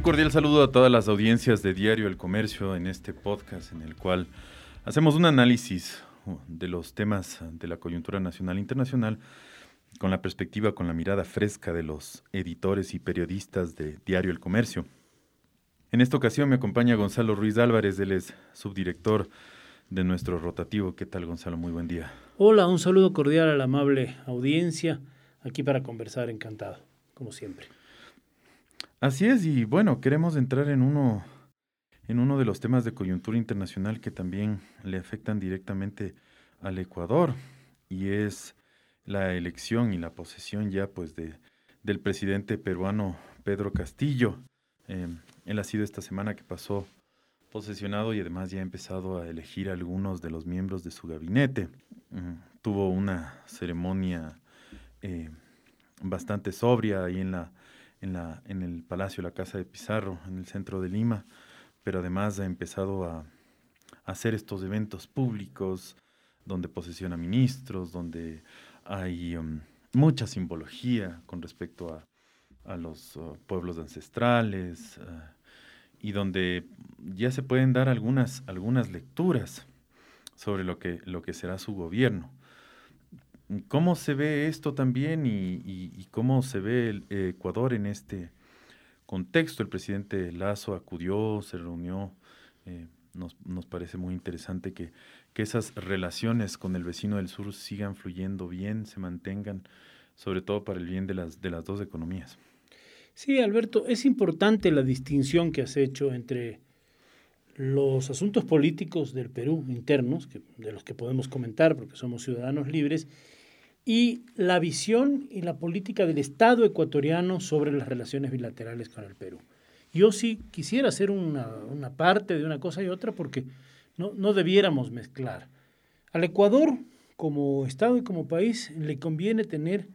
Un cordial saludo a todas las audiencias de Diario El Comercio en este podcast en el cual hacemos un análisis uh, de los temas de la coyuntura nacional e internacional con la perspectiva, con la mirada fresca de los editores y periodistas de Diario El Comercio. En esta ocasión me acompaña Gonzalo Ruiz Álvarez, él es subdirector de nuestro rotativo. ¿Qué tal, Gonzalo? Muy buen día. Hola, un saludo cordial a la amable audiencia, aquí para conversar, encantado, como siempre. Así es, y bueno, queremos entrar en uno, en uno de los temas de coyuntura internacional que también le afectan directamente al Ecuador, y es la elección y la posesión ya pues de, del presidente peruano Pedro Castillo. Eh, él ha sido esta semana que pasó posesionado y además ya ha empezado a elegir algunos de los miembros de su gabinete. Mm, tuvo una ceremonia eh, bastante sobria ahí en la en, la, el Palacio La Casa de Pizarro, en el centro de Lima, pero además ha empezado a, hacer estos eventos públicos donde posesiona ministros, donde hay um, mucha simbología con respecto a, a los uh, pueblos ancestrales uh, y donde ya se pueden dar algunas, algunas lecturas sobre lo que, lo que será su gobierno. ¿Cómo se ve esto también y, cómo se ve el Ecuador en este contexto? El presidente Lazo acudió, se reunió. Eh, nos, nos, parece muy interesante que, que, esas relaciones con el vecino del sur sigan fluyendo bien, se mantengan, sobre todo para el bien de las, de las dos economías. Sí, Alberto, es importante la distinción que has hecho entre los asuntos políticos del Perú internos, de los que podemos comentar porque somos ciudadanos libres, y la visión y la política del Estado ecuatoriano sobre las relaciones bilaterales con el Perú. Yo sí quisiera hacer una, parte de una cosa y otra porque no, no debiéramos mezclar. Al Ecuador, como Estado y como país, le conviene tener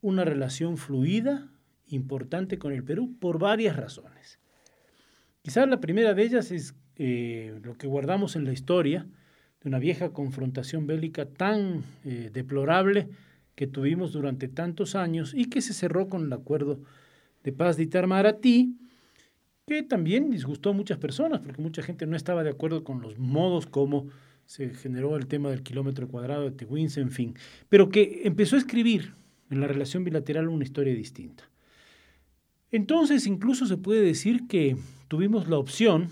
una relación fluida, importante con el Perú, por varias razones. Quizás la primera de ellas es eh, lo que guardamos en la historia, de una vieja confrontación bélica tan eh, deplorable que tuvimos durante tantos años y que se cerró con el acuerdo de paz de Itarmaratí, que también disgustó a muchas personas, porque mucha gente no estaba de acuerdo con los modos como se generó el tema del kilómetro cuadrado de Tehuins, en fin, pero que empezó a escribir en la relación bilateral una historia distinta. Entonces incluso se puede decir que tuvimos la opción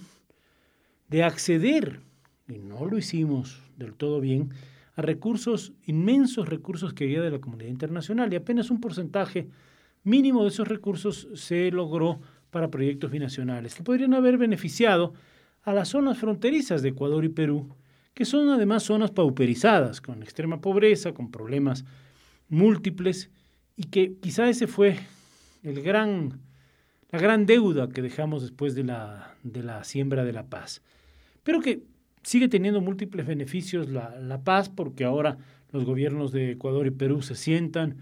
de acceder y no lo hicimos del todo bien, a recursos, inmensos recursos que había de la comunidad internacional y apenas un porcentaje mínimo de esos recursos se logró para proyectos binacionales que podrían haber beneficiado a las zonas fronterizas de Ecuador y Perú, que son además zonas pauperizadas, con extrema pobreza, con problemas múltiples, y que quizá ese fue el gran, la gran deuda que dejamos después de la, de la siembra de la paz. Pero que Sigue teniendo múltiples beneficios la, paz porque ahora los gobiernos de Ecuador y Perú se sientan,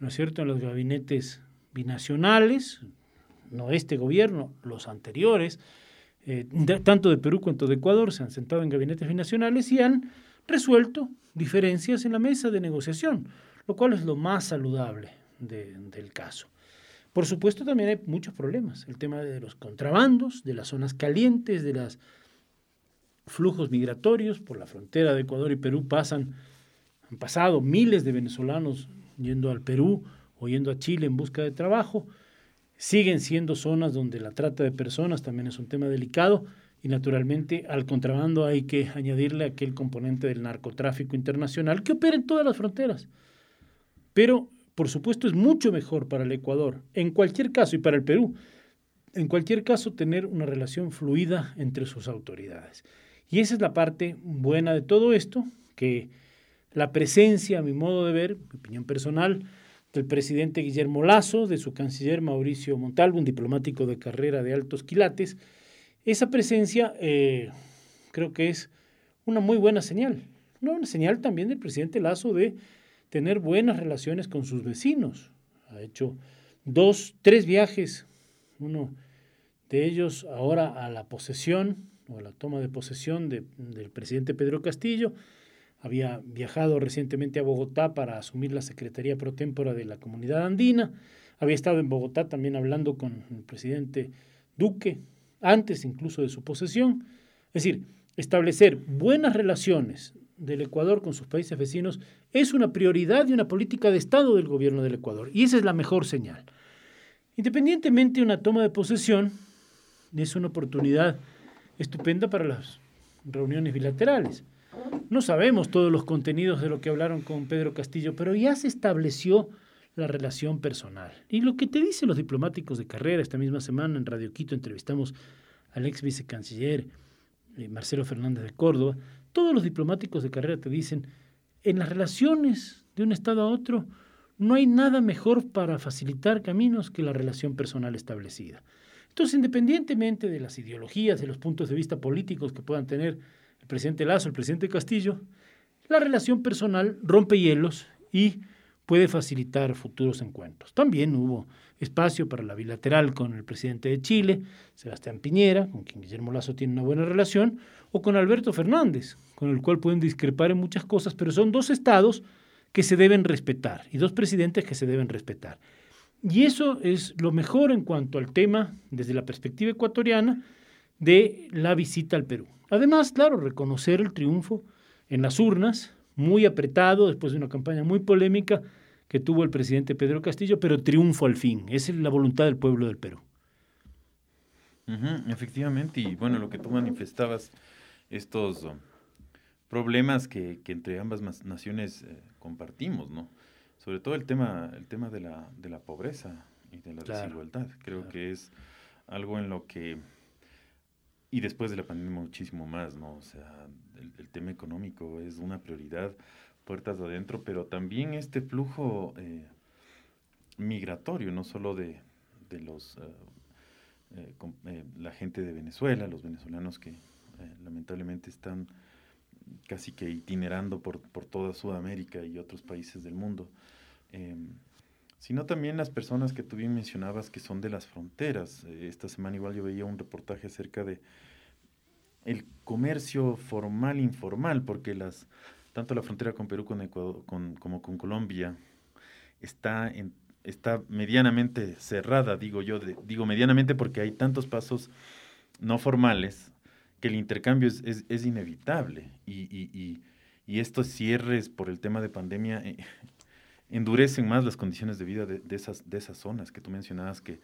¿no es cierto?, en los gabinetes binacionales, no este gobierno, los anteriores, eh, tanto de Perú cuanto de Ecuador se han sentado en gabinetes binacionales y han resuelto diferencias en la mesa de negociación, lo cual es lo más saludable del caso. Por supuesto, también hay muchos problemas. El tema de los contrabandos, de las zonas calientes, de las flujos migratorios por la frontera de Ecuador y Perú pasan, han pasado miles de venezolanos yendo al Perú o yendo a Chile en busca de trabajo. Siguen siendo zonas donde la trata de personas también es un tema delicado y naturalmente al contrabando hay que añadirle aquel componente del narcotráfico internacional que opera en todas las fronteras. Pero, por supuesto, es mucho mejor para el Ecuador, en cualquier caso, y para el Perú, en cualquier caso, tener una relación fluida entre sus autoridades. Y esa es la parte buena de todo esto, que la presencia, a mi modo de ver, mi opinión personal, del presidente Guillermo Lazo, de su canciller Mauricio Montalvo, un diplomático de carrera de altos quilates, esa presencia eh, creo que es una muy buena señal. Una señal también del presidente Lazo de tener buenas relaciones con sus vecinos. Ha hecho dos, tres viajes, uno de ellos ahora a la posesión o la toma de posesión del presidente Pedro Castillo. Había viajado recientemente a Bogotá para asumir la Secretaría Pro Tempora de la Comunidad Andina. Había estado en Bogotá también hablando con el presidente Duque, antes incluso de su posesión. Es decir, establecer buenas relaciones del Ecuador con sus países vecinos es una prioridad y una política de Estado del gobierno del Ecuador. Y esa es la mejor señal. Independientemente de una toma de posesión, es una oportunidad estupenda para las reuniones bilaterales. No sabemos todos los contenidos de lo que hablaron con Pedro Castillo, pero ya se estableció la relación personal. Y lo que te dicen los diplomáticos de carrera, esta misma semana en Radio Quito entrevistamos al ex vicecanciller eh, Marcelo Fernández de Córdoba, todos los diplomáticos de carrera te dicen, en las relaciones de un Estado a otro, no hay nada mejor para facilitar caminos que la relación personal establecida. Entonces, independientemente de las ideologías, de los puntos de vista políticos que puedan tener el presidente Lazo, el presidente Castillo, la relación personal rompe hielos y puede facilitar futuros encuentros. También hubo espacio para la bilateral con el presidente de Chile, Sebastián Piñera, con quien Guillermo Lazo tiene una buena relación, o con Alberto Fernández, con el cual pueden discrepar en muchas cosas, pero son dos estados que se deben respetar y dos presidentes que se deben respetar. Y eso es lo mejor en cuanto al tema, desde la perspectiva ecuatoriana, de la visita al Perú. Además, claro, reconocer el triunfo en las urnas, muy apretado, después de una campaña muy polémica que tuvo el presidente Pedro Castillo, pero triunfo al fin. Es la voluntad del pueblo del Perú. efectivamente, y bueno, lo que tú manifestabas, estos um, problemas que, entre ambas naciones eh, compartimos, ¿no? Sobre todo el tema, el tema de la, de la pobreza y de la desigualdad. Creo que es algo en lo que y después de la pandemia muchísimo más, ¿no? O sea, el, tema económico es una prioridad, puertas adentro, pero también este flujo eh, migratorio, no solo de, de los, eh, eh, la gente de Venezuela, los venezolanos que lamentablemente están casi que itinerando por, por, toda Sudamérica y otros países del mundo, em, sino también las personas que tú bien mencionabas que son de las fronteras. Eh, esta semana igual yo veía un reportaje acerca de el comercio formal informal, porque las tanto la frontera con Perú con Ecuador, como con Colombia está está medianamente cerrada, digo yo, digo medianamente porque hay tantos pasos no formales que el intercambio es, es, inevitable y, y, y, estos cierres por el tema de pandemia eh, endurecen más las condiciones de vida de, esas, de esas zonas que tú mencionabas, que,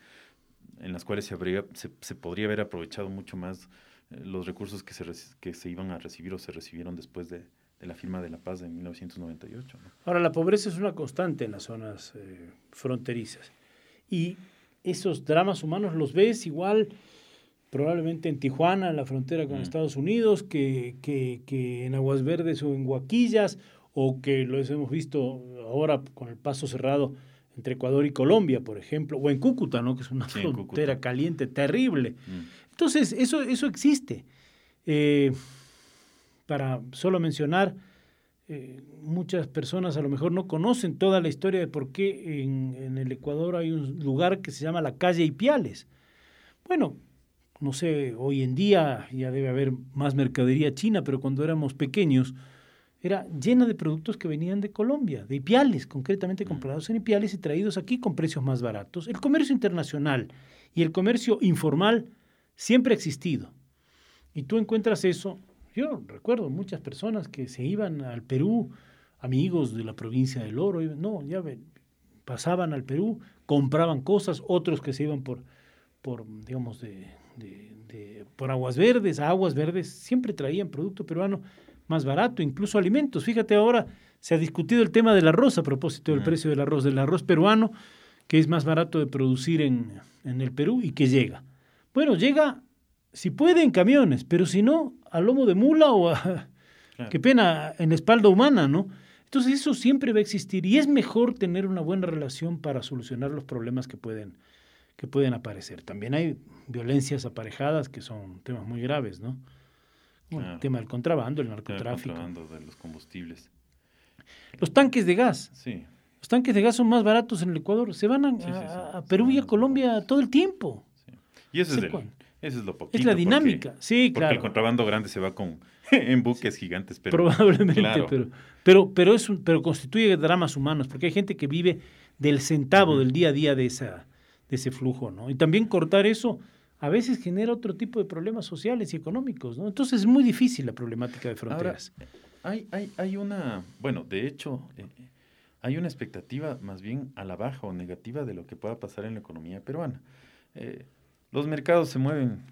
en las cuales se, habría, se, podría haber aprovechado mucho más eh, los recursos que se, que se iban a recibir o se recibieron después de, la firma de la paz de 1998. Ahora, la pobreza es una constante en las zonas eh, fronterizas y esos dramas humanos los ves igual probablemente en Tijuana, en la frontera con mm. Estados Unidos, que, que, que en Aguas Verdes o en Huaquillas o que lo hemos visto ahora con el paso cerrado entre Ecuador y Colombia, por ejemplo, o en Cúcuta, ¿no? que es una frontera caliente, terrible. Mm. Entonces, eso, eso existe. Eh, para solo mencionar, eh, muchas personas a lo mejor no conocen toda la historia de por qué en, en, el Ecuador hay un lugar que se llama la calle Ipiales. Bueno, no sé, hoy en día ya debe haber más mercadería china, pero cuando éramos pequeños, era llena de productos que venían de Colombia, de Ipiales, concretamente mm. comprados en Ipiales y traídos aquí con precios más baratos. El comercio internacional y el comercio informal siempre ha existido. Y tú encuentras eso, yo recuerdo muchas personas que se iban al Perú, amigos de la provincia del Oro, no, ya pasaban al Perú, compraban cosas, otros que se iban por, por digamos, de, de, por aguas verdes, a aguas verdes, siempre traían producto peruano más barato, incluso alimentos. Fíjate ahora, se ha discutido el tema del arroz a propósito del precio del arroz, del arroz peruano, que es más barato de producir en, el Perú y que llega. Bueno, llega, si puede, en camiones, pero si no, a lomo de mula o a, qué pena, en espalda humana, ¿no? Entonces eso siempre va a existir y es mejor tener una buena relación para solucionar los problemas que pueden, que pueden aparecer. También hay violencias aparejadas que son temas muy graves, ¿no? el tema del contrabando, el narcotráfico. El contrabando de los combustibles. Los tanques de gas. Sí. Los tanques de gas son más baratos en el Ecuador. Se van a, Perú y a Colombia todo el tiempo. Y eso es, eso es lo poquito. Es la dinámica, sí, claro. Porque el contrabando grande se va con en buques gigantes. Pero, Probablemente, pero, pero, pero, es pero constituye dramas humanos, porque hay gente que vive del centavo del día a día de, esa, ese flujo, ¿no? Y también cortar eso a veces genera otro tipo de problemas sociales y ecuménicos, ¿no? Entonces es muy difícil la problemática de fronteras. hay, hay, hay, una, bueno, de hecho, eh, hay una expectativa más bien a la baja o negativa de lo que pueda pasar en la economía peruana. Eh, los mercados se mueven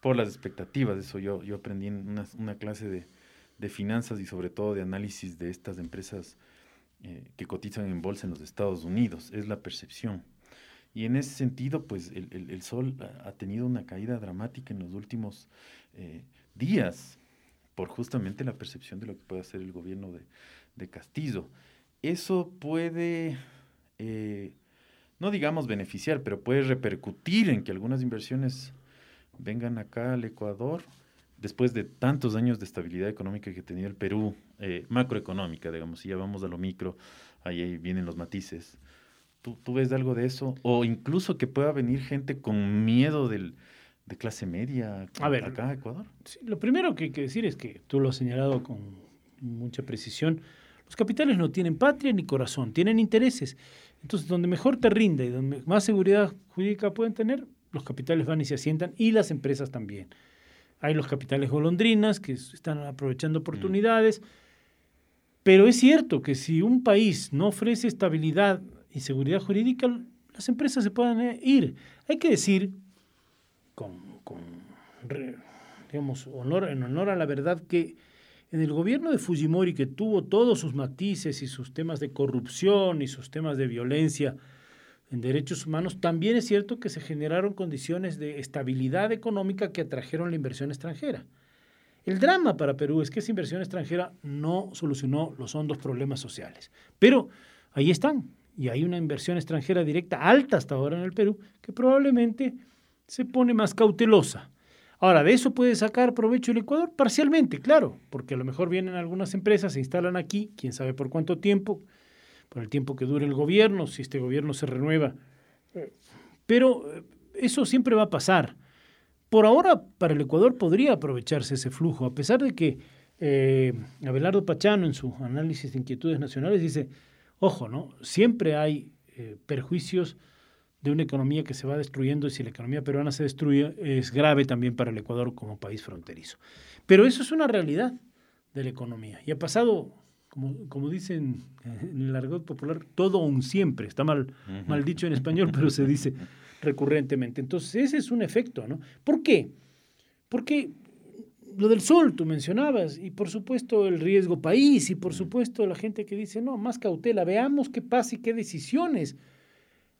por las expectativas, eso yo, yo aprendí en una, una clase de, de, finanzas y sobre todo de análisis de estas empresas eh, que cotizan en bolsa en los Estados Unidos, es la percepción. Y en ese sentido, pues el, el, sol ha tenido una caída dramática en los últimos eh, días por justamente la percepción de lo que puede hacer el gobierno de, de Castillo. Eso puede, eh, no digamos beneficiar, pero puede repercutir en que algunas inversiones vengan acá al Ecuador después de tantos años de estabilidad económica que tenía el Perú, eh, macroeconómica, digamos, si ya vamos a lo micro, ahí vienen los matices. ¿Tú, ¿Tú, ves algo de eso? O incluso que pueda venir gente con miedo del, de clase media a ver, acá a Ecuador. lo primero que hay que decir es que tú lo has señalado con mucha precisión. Los capitales no tienen patria ni corazón, tienen intereses. Entonces, donde mejor te rinde y donde más seguridad jurídica pueden tener, los capitales van y se asientan y las empresas también. Hay los capitales golondrinas que están aprovechando mm. oportunidades. Pero es cierto que si un país no ofrece estabilidad y seguridad jurídica, las empresas se pueden eh, ir. Hay que decir, con, con digamos, honor, en honor a la verdad, que en el gobierno de Fujimori, que tuvo todos sus matices y sus temas de corrupción y sus temas de violencia en derechos humanos, también es cierto que se generaron condiciones de estabilidad económica que atrajeron la inversión extranjera. El drama para Perú es que esa inversión extranjera no solucionó los hondos problemas sociales. Pero ahí están, y hay una inversión extranjera directa alta hasta ahora en el Perú, que probablemente se pone más cautelosa. Ahora, ¿de eso puede sacar provecho el Ecuador? Parcialmente, claro, porque a lo mejor vienen algunas empresas, se instalan aquí, quién sabe por cuánto tiempo, por el tiempo que dure el gobierno, si este gobierno se renueva. Pero eh, eso siempre va a pasar. Por ahora, para el Ecuador podría aprovecharse ese flujo, a pesar de que eh, Abelardo Pachano en su análisis de inquietudes nacionales dice, ojo, ¿no? Siempre hay eh, perjuicios de una economía que se va destruyendo y si la economía peruana se destruye es grave también para el Ecuador como país fronterizo. Pero eso es una realidad de la economía y ha pasado, como, como dicen en el argot popular, todo un siempre. Está mal, mal dicho en español, pero se dice recurrentemente. Entonces ese es un efecto, ¿no? ¿Por qué? Porque lo del sol, tú mencionabas, y por supuesto el riesgo país, y por supuesto la gente que dice, no, más cautela, veamos qué pasa y qué decisiones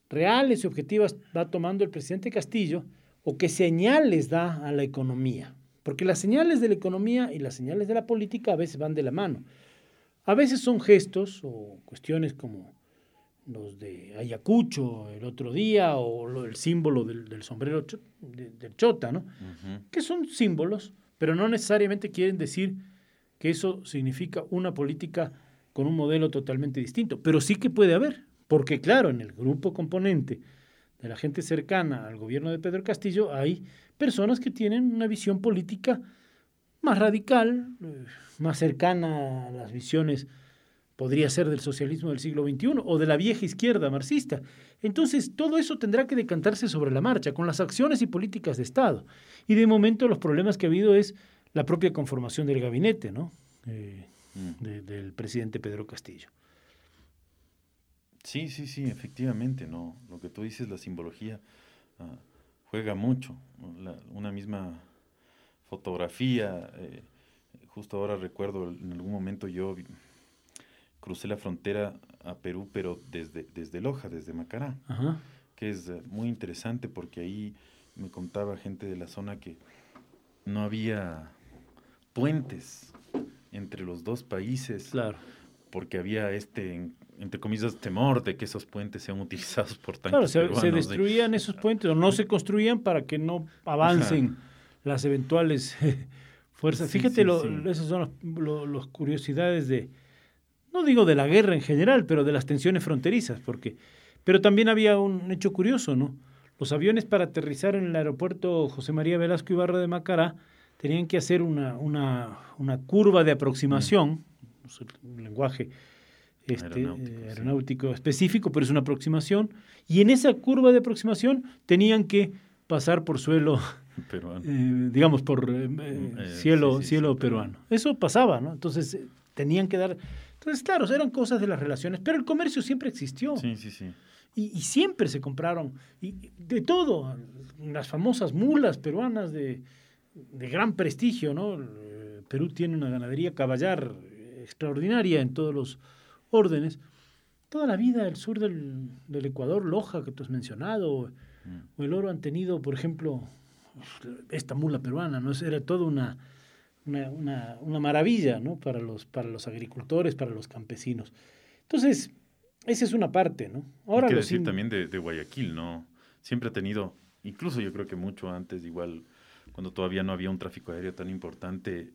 reales y objetivas va tomando el presidente Castillo o qué señales da a la economía. Porque las señales de la economía y las señales de la política a veces van de la mano. A veces son gestos o cuestiones como los de Ayacucho el otro día o el símbolo del, sombrero del chota, ¿no? Que son símbolos, pero no necesariamente quieren decir que eso significa una política con un modelo totalmente distinto, pero sí que puede haber. Porque claro, en el grupo componente de la gente cercana al gobierno de Pedro Castillo hay personas que tienen una visión política más radical, eh, más cercana a las visiones, podría ser del socialismo del siglo XXI o de la vieja izquierda marxista. Entonces, todo eso tendrá que decantarse sobre la marcha, con las acciones y políticas de Estado. Y de momento los problemas que ha habido es la propia conformación del gabinete, ¿no? Eh, del presidente Pedro Castillo. Sí, sí, sí, efectivamente, ¿no? Lo que tú dices, la simbología ah, juega mucho. una misma fotografía, eh, justo ahora recuerdo, en algún momento yo crucé la frontera a Perú, pero desde, desde Loja, desde Macará, que es eh, muy interesante porque ahí me contaba gente de la zona que no había puentes entre los dos países. Claro. Porque había este entre comillas, temor de que esos puentes sean utilizados por tanques Claro, se, destruían esos puentes o no se construían para que no avancen las eventuales fuerzas. Fíjate, esas son las curiosidades de, no digo de la guerra en general, pero de las tensiones fronterizas, porque, pero también había un hecho curioso, ¿no? Los aviones para aterrizar en el aeropuerto José María Velasco Ibarra de Macará tenían que hacer una, una, una curva de aproximación, un lenguaje este, eh, aeronáutico, específico, pero es una aproximación. Y en esa curva de aproximación tenían que pasar por suelo Peruano. eh, digamos, por eh, Mm, cielo, sí, sí, cielo sí, peruano. Eso pasaba, ¿no? Entonces tenían que dar... Entonces, claro, eran cosas de las relaciones, pero el comercio siempre existió. Sí, sí, sí. Y, y siempre se compraron, y de todo, las famosas mulas peruanas de, de gran prestigio, ¿no? Eh, Perú tiene una ganadería caballar extraordinaria en todos los órdenes. Toda la vida el sur del, del Ecuador, Loja, que tú has mencionado, Mm. o el oro han tenido, por ejemplo, esta mula peruana, ¿no? Era toda una, una, una, una maravilla, ¿no? Para los, para los agricultores, para los campesinos. Entonces, esa es una parte, ¿no? Ahora Hay que decir in- también de, de Guayaquil, ¿no? Siempre ha tenido, incluso yo creo que mucho antes, igual, cuando todavía no había un tráfico aéreo tan importante,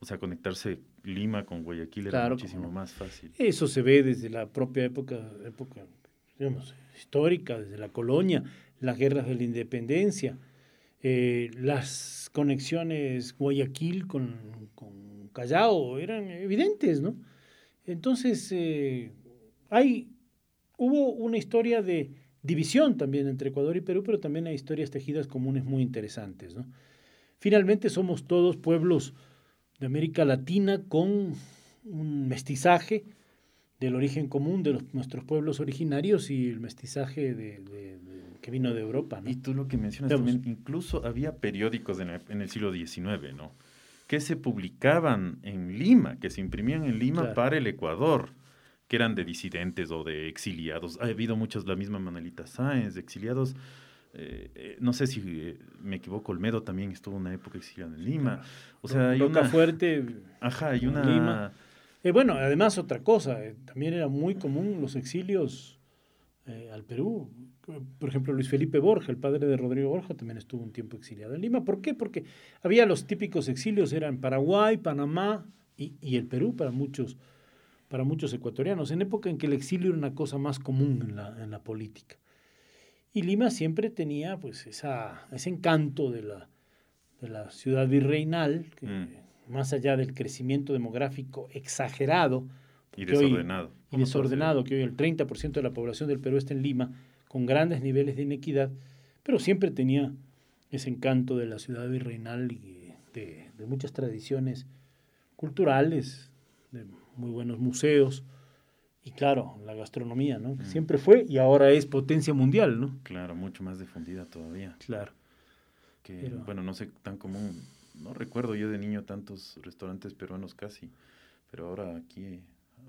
o sea, conectarse Lima con Guayaquil era Claro, muchísimo más fácil. Eso se ve desde la propia época, época digamos, histórica, desde la colonia, las guerras de la independencia, eh, las conexiones Guayaquil con, Callao eran evidentes, ¿no? Entonces, eh, hay, hubo una historia de división también entre Ecuador y Perú, pero también hay historias tejidas comunes muy interesantes, ¿no? Finalmente somos todos pueblos de América Latina con un mestizaje del origen común de los, nuestros pueblos originarios y el mestizaje de, de- de- que vino de Europa. ¿no? Y tú lo que mencionas Digamos. también, incluso había periódicos en el, en el siglo XIX, ¿no? Que se publicaban en Lima, que se imprimían en Lima Claro. para el Ecuador, que eran de disidentes o de exiliados. Ha habido muchos, la misma Manelita Sáenz, de exiliados. eh, eh, no sé si eh, me equivoco, Olmedo también estuvo una época exiliado en Lima. O sea, hay una... Fuerte. Ajá, hay una... Lima. Eh, bueno, además otra cosa, eh, también era muy común los exilios eh, al Perú. Por ejemplo, Luis Felipe Borja, el padre de Rodrigo Borja, también estuvo un tiempo exiliado en Lima. ¿Por qué? Porque había los típicos exilios, eran Paraguay, Panamá y, el Perú para muchos, para muchos ecuatorianos, en época en que el exilio era una cosa más común en la, política. Y Lima siempre tenía pues ese encanto de la, ciudad virreinal, Mm. Más allá del crecimiento demográfico exagerado Y hoy- desordenado. y desordenado, que hoy el 30% de la población del Perú está en Lima, con grandes niveles de inequidad, pero siempre tenía ese encanto de la ciudad virreinal y de, de muchas tradiciones culturales, de muy buenos museos, y claro, la gastronomía, ¿no? Que Mm. siempre fue y ahora es potencia mundial, ¿no? Claro, mucho más difundida todavía. Claro. que Pero- bueno, no sé tan común, no recuerdo yo de niño tantos restaurantes peruanos casi, pero ahora aquí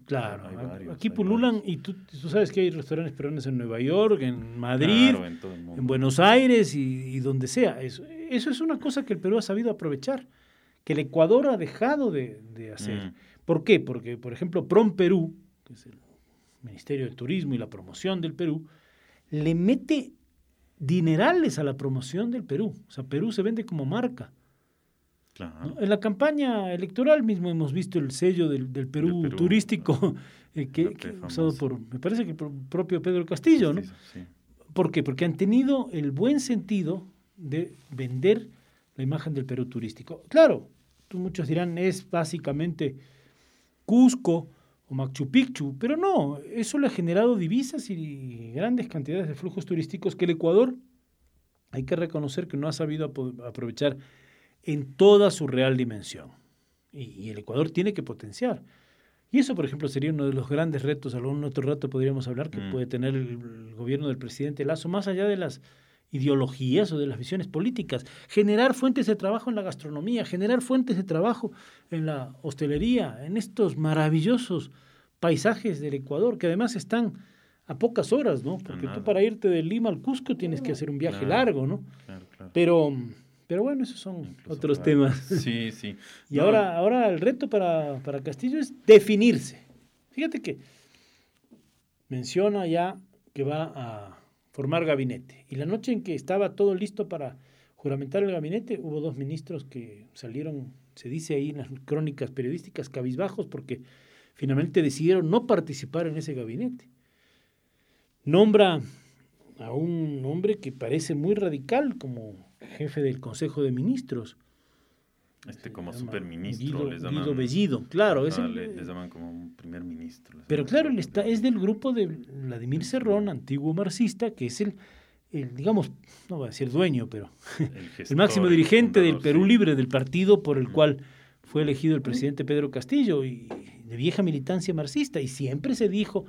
Claro, hay varios, aquí hay pululan y tú, tú sabes que hay restaurantes peruanos en Nueva York, en Madrid, Claro, en Buenos Aires y, y donde sea. Eso, eso es una cosa que el Perú ha sabido aprovechar, que el Ecuador ha dejado de, de hacer. Mm. ¿Por qué? Porque, por ejemplo, Prom Perú, que es el Ministerio de Turismo y la promoción del Perú, le mete dinerales a la promoción del Perú. O sea, Perú se vende como marca. Claro. ¿no? En la campaña electoral mismo hemos visto el sello del, del Perú, Perú, turístico, eh, que, que usado por, me parece que por propio Pedro Castillo, ¿no? Sí, sí. ¿Por qué? Porque han tenido el buen sentido de vender la imagen del Perú turístico. Claro, muchos dirán es básicamente Cusco o Machu Picchu, pero no, eso le ha generado divisas y grandes cantidades de flujos turísticos que el Ecuador hay que reconocer que no ha sabido aprovechar en toda su real dimensión. Y, y el Ecuador tiene que potenciar. Y eso, por ejemplo, sería uno de los grandes retos, algún otro rato podríamos hablar, que Mm. puede tener el, el gobierno del presidente Lazo, más allá de las ideologías o de las visiones políticas. Generar fuentes de trabajo en la gastronomía, generar fuentes de trabajo en la hostelería, en estos maravillosos paisajes del Ecuador, que además están a pocas horas, ¿no? Porque tú para irte de Lima al Cusco tienes que hacer un viaje Claro. largo, ¿no? Claro, claro. Pero, pero bueno, esos son Incluso otros para- temas. Sí, sí. Y No, ahora, ahora el reto para, para Castillo es definirse. Fíjate que menciona ya que va a formar gabinete. Y la noche en que estaba todo listo para juramentar el gabinete, hubo dos ministros que salieron, se dice ahí en las crónicas periodísticas, cabizbajos, porque finalmente decidieron no participar en ese gabinete. Nombra a un hombre que parece muy radical como jefe del Consejo de Ministros. Este como superministro Guido, les llaman. Guido Bellido, claro. es el- le- les llaman como un primer ministro. pero claro, él está, es del grupo de Vladimir Cerrón, antiguo marxista, que es el, el, digamos, no voy a decir dueño, pero el, máximo dirigente del Perú Libre, del partido por el cual fue elegido el presidente Pedro Castillo, y de vieja militancia marxista, y siempre se dijo,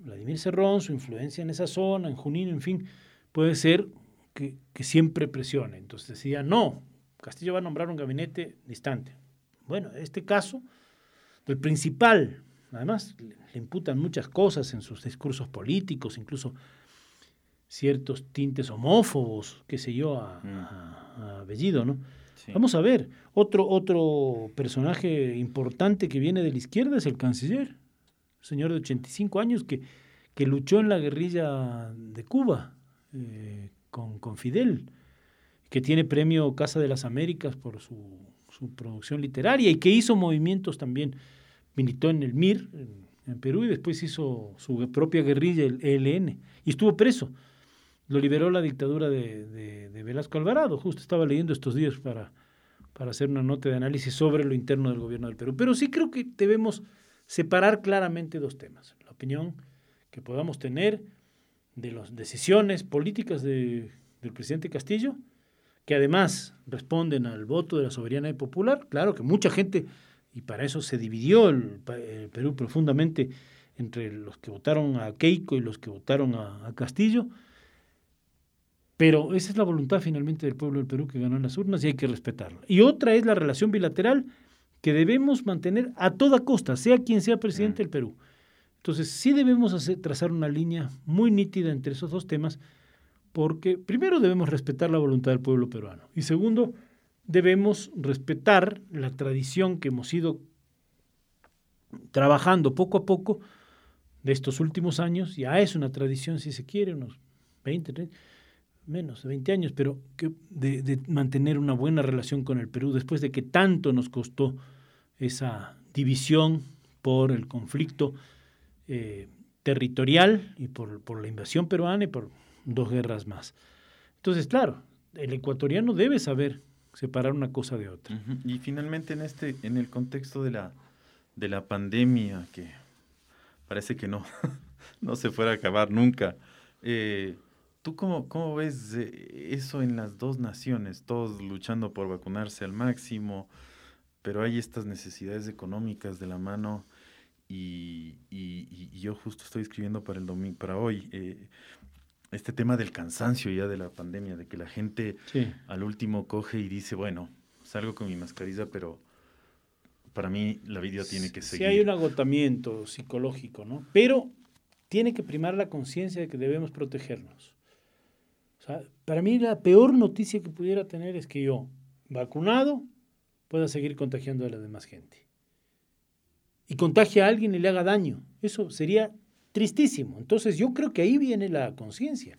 Vladimir Cerrón, su influencia en esa zona, en Junín, en fin, puede ser que, que siempre presione. Entonces decía, no, Castillo va a nombrar un gabinete distante. Bueno, en este caso, del principal, además le imputan muchas cosas en sus discursos políticos, incluso ciertos tintes homófobos, qué sé yo, a, mm. Bellido, ¿no? Vamos a ver, otro, otro personaje importante que viene de la izquierda es el canciller, señor de 85 años que, que luchó en la guerrilla de Cuba eh, con, con, Fidel, que tiene premio Casa de las Américas por su, producción literaria y que hizo movimientos también, militó en el MIR, en, Perú, y después hizo su propia guerrilla, el ELN, y estuvo preso lo liberó la dictadura de, Velasco Alvarado. Justo estaba leyendo estos días para, para hacer una nota de análisis sobre lo interno del gobierno del Perú. Pero sí creo que debemos separar claramente dos temas. La opinión que podamos tener de las decisiones políticas de, del presidente Castillo, que además responden al voto de la soberanía popular. Claro que mucha gente, y para eso se dividió el, Perú profundamente entre los que votaron a Keiko y los que votaron a Castillo, pero esa es la voluntad finalmente del pueblo del Perú que ganó en las urnas y hay que respetarla. Y otra es la relación bilateral que debemos mantener a toda costa, sea quien sea presidente mm. del Perú. Entonces sí debemos trazar una línea muy nítida entre esos dos temas, porque primero debemos respetar la voluntad del pueblo peruano y segundo debemos respetar la tradición que hemos ido trabajando poco a poco de estos últimos años, ya es una tradición si se quiere, unos 20, 30 menos de 20 años, pero de, mantener una buena relación con el Perú después de que tanto nos costó esa división por el conflicto eh, territorial y por, por, la invasión peruana y por dos guerras más. Entonces, claro, el ecuatoriano debe saber separar una cosa de otra. Y finalmente en este, en el contexto de la, de la pandemia, que parece que no, no se fuera a acabar nunca, eh, ¿Tú cómo, cómo ves eso en las dos naciones? Todos luchando por vacunarse al máximo, pero hay estas necesidades económicas de la mano y, yo justo estoy escribiendo para el domingo, para hoy, eh, este tema del cansancio ya de la pandemia, de que la gente al último coge y dice, bueno, salgo con mi mascarilla, pero para mí la vida tiene que seguir. Sí hay un agotamiento psicológico, ¿no? Pero tiene que primar la conciencia de que debemos protegernos para mí la peor noticia que pudiera tener es que yo, vacunado, pueda seguir contagiando a la demás gente. Y contagie a alguien y le haga daño. Eso sería tristísimo. Entonces yo creo que ahí viene la conciencia.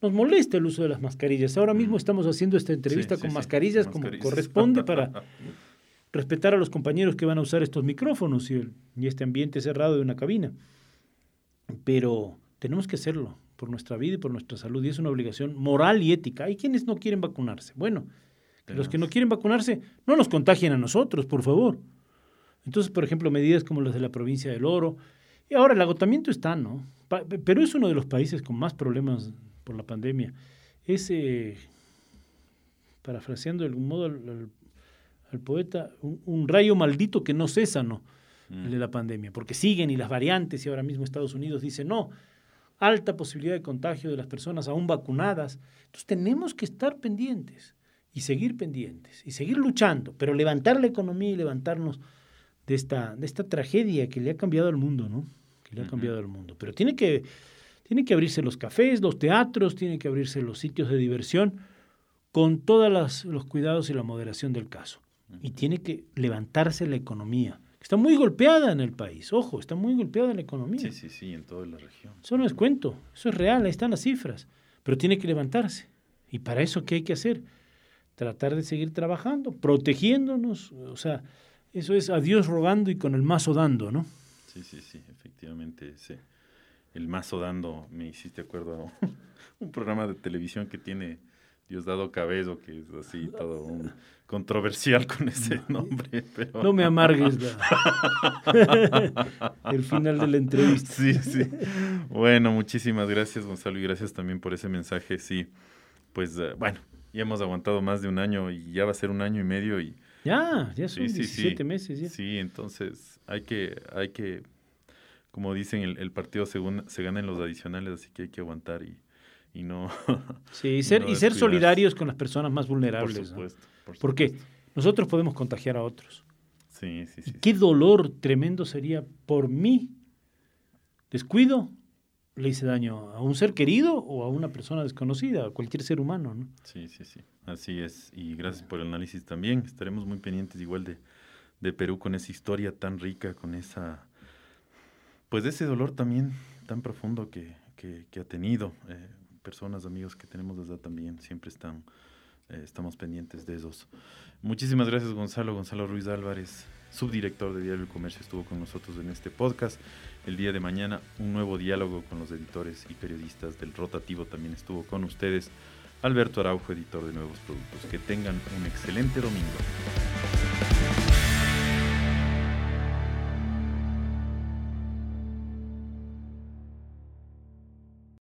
Nos molesta el uso de las mascarillas. Ahora mismo estamos haciendo esta entrevista con mascarillas como corresponde para respetar a los compañeros que van a usar estos micrófonos y, y este ambiente cerrado de una cabina. Pero tenemos que hacerlo por nuestra vida y por nuestra salud, y es una obligación moral y ética. Hay quienes no quieren vacunarse. Bueno, los que no quieren vacunarse, no nos contagien a nosotros, por favor. Entonces, por ejemplo, medidas como las de la provincia del Oro. Y ahora el agotamiento está, ¿no? Pero es uno de los países con más problemas por la pandemia. Es, eh, parafraseando de algún modo al, poeta, un, rayo maldito que no cesa, ¿no? El de mm. la pandemia, porque siguen y las variantes, y ahora mismo Estados Unidos dice, no, alta posibilidad de contagio de las personas aún vacunadas. Entonces tenemos que estar pendientes y seguir pendientes y seguir luchando, pero levantar la economía y levantarnos de esta, de esta tragedia que le ha cambiado al mundo, ¿no? Que le ha cambiado al mundo. Pero tiene que, tiene que abrirse los cafés, los teatros, tiene que abrirse los sitios de diversión con todos los cuidados y la moderación del caso. Y tiene que levantarse la economía está muy golpeada en el país. Ojo, está muy golpeada la economía. Sí, sí, sí, en toda la región. Eso no es cuento, eso es real, ahí están las cifras. Pero tiene que levantarse. ¿Y para eso qué hay que hacer? Tratar de seguir trabajando, protegiéndonos. O sea, eso es a Dios rogando y con el mazo dando, ¿no? Sí, sí, sí, efectivamente, sí. El mazo dando, me hiciste acuerdo a un programa de televisión que tiene Diosdado Cabezo, que es así todo un controversial con ese nombre. Pero... No me amargues el final de la entrevista. Sí, sí. Bueno, muchísimas gracias Gonzalo y gracias también por ese mensaje. Sí, pues eh, bueno, ya hemos aguantado más de un año y ya va a ser un año y medio y... Ya, ya son 17 meses ya. Sí, entonces hay que, hay que, como dicen, el, partido se, se gana en los adicionales, así que hay que aguantar y, y no... Sí, y ser, y, ser solidarios con las personas más vulnerables. Por supuesto. Porque nosotros podemos contagiar a otros. Sí, sí, sí. qué dolor tremendo sería por mí descuido le hice daño a un ser querido o a una persona desconocida, a cualquier ser humano, ¿no? Sí, sí, sí. Así es. Y gracias por el análisis también. Estaremos muy pendientes igual de, de Perú con esa historia tan rica, con esa, pues de ese dolor también tan profundo que, que, ha tenido. Eh, personas, amigos que tenemos desde también siempre están, eh, estamos pendientes de esos. Muchísimas gracias Gonzalo, Gonzalo Ruiz Álvarez, subdirector de Diario El Comercio, estuvo con nosotros en este podcast. El día de mañana un nuevo diálogo con los editores y periodistas del rotativo también estuvo con ustedes. Alberto Araujo, editor de Nuevos Productos. Que tengan un excelente domingo.